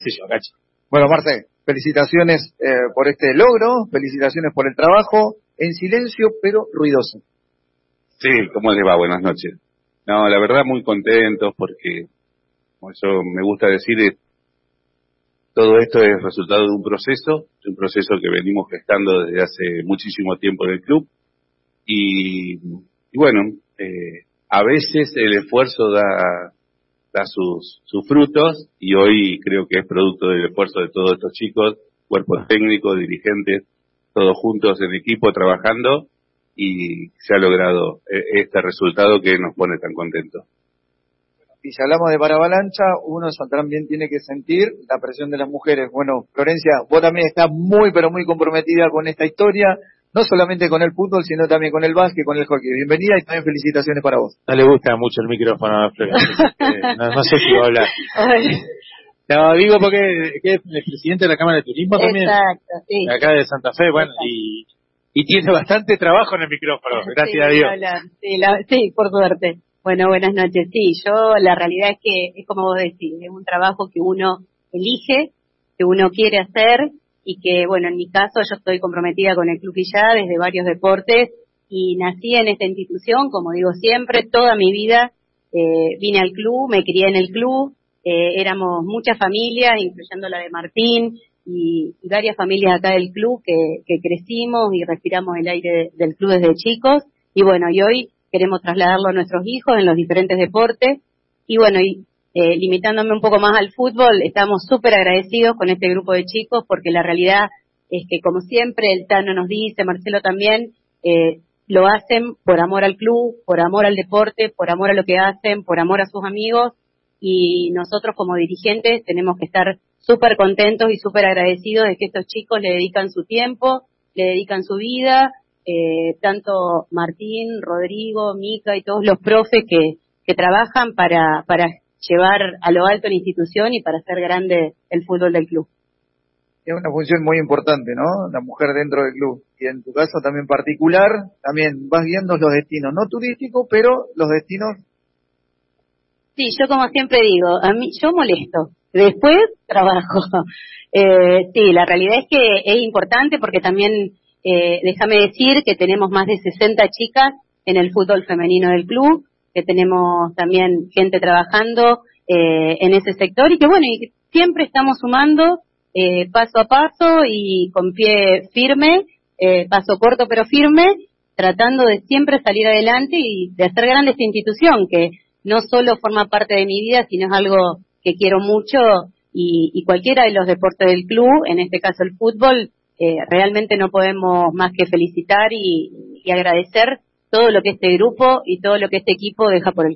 Sí, yo, gacho. Bueno, Marce, felicitaciones eh, por este logro, felicitaciones por el trabajo, en silencio pero ruidoso. Sí, ¿cómo les va? Buenas noches. No, la verdad muy contentos porque, como yo me gusta decir, todo esto es resultado de un proceso, de un proceso que venimos gestando desde hace muchísimo tiempo en el club. Y, y bueno, eh, a veces el esfuerzo da, da sus, frutos y hoy creo que es producto del esfuerzo de todos estos chicos, cuerpos técnicos, dirigentes, todos juntos en equipo trabajando y se ha logrado eh, este resultado que nos pone tan contentos. Y si hablamos de paravalancha, uno también tiene que sentir la presión de las mujeres. Bueno, Florencia, vos también estás muy, pero muy comprometida con esta historia no solamente con el fútbol, sino también con el básquet, con el hockey. Bienvenida y también felicitaciones para vos. No le gusta mucho el micrófono a no, sé si va a hablar. No, digo porque es el presidente de la Cámara de Turismo también. Exacto, sí. Acá de Santa Fe, bueno, y, y tiene bastante trabajo en el micrófono, gracias a Dios. Sí, sí, por suerte. Bueno, buenas noches. Sí, yo la realidad es que es como vos decís, es un trabajo que uno elige, que uno quiere hacer y que, bueno, en mi caso yo estoy comprometida con el Club ya desde varios deportes y nací en esta institución, como digo siempre, toda mi vida eh, vine al club, me crié en el club, eh, éramos muchas familias, incluyendo la de Martín y, varias familias acá del club que, que, crecimos y respiramos el aire del club desde chicos. Y bueno, y hoy queremos trasladarlo a nuestros hijos en los diferentes deportes. Y bueno, y eh, limitándome un poco más al fútbol, estamos súper agradecidos con este grupo de chicos porque la realidad es que, como siempre, el Tano nos dice, Marcelo también, eh, lo hacen por amor al club, por amor al deporte, por amor a lo que hacen, por amor a sus amigos y nosotros como dirigentes tenemos que estar súper contentos y súper agradecidos de que estos chicos le dedican su tiempo, le dedican su vida, eh, tanto Martín, Rodrigo, Mica y todos los profes que, que trabajan para, para llevar a lo alto la institución y para hacer grande el fútbol del club. Es una función muy importante, ¿no? La mujer dentro del club. Y en tu caso también particular, también vas viendo los destinos, no turísticos, pero los destinos. Sí, yo como siempre digo, a mí yo molesto, después trabajo. Eh, sí, la realidad es que es importante porque también, eh, déjame decir que tenemos más de 60 chicas en el fútbol femenino del club, que tenemos también gente trabajando eh, en ese sector y que bueno, y siempre estamos sumando eh, paso a paso y con pie firme, eh, paso corto pero firme, tratando de siempre salir adelante y de hacer grande esta institución que no solo forma parte de mi vida, sino es algo que quiero mucho y, cualquiera de los deportes del club, en este caso el fútbol, eh, realmente no podemos más que felicitar y agradecer todo lo que este grupo y todo lo que este equipo deja por el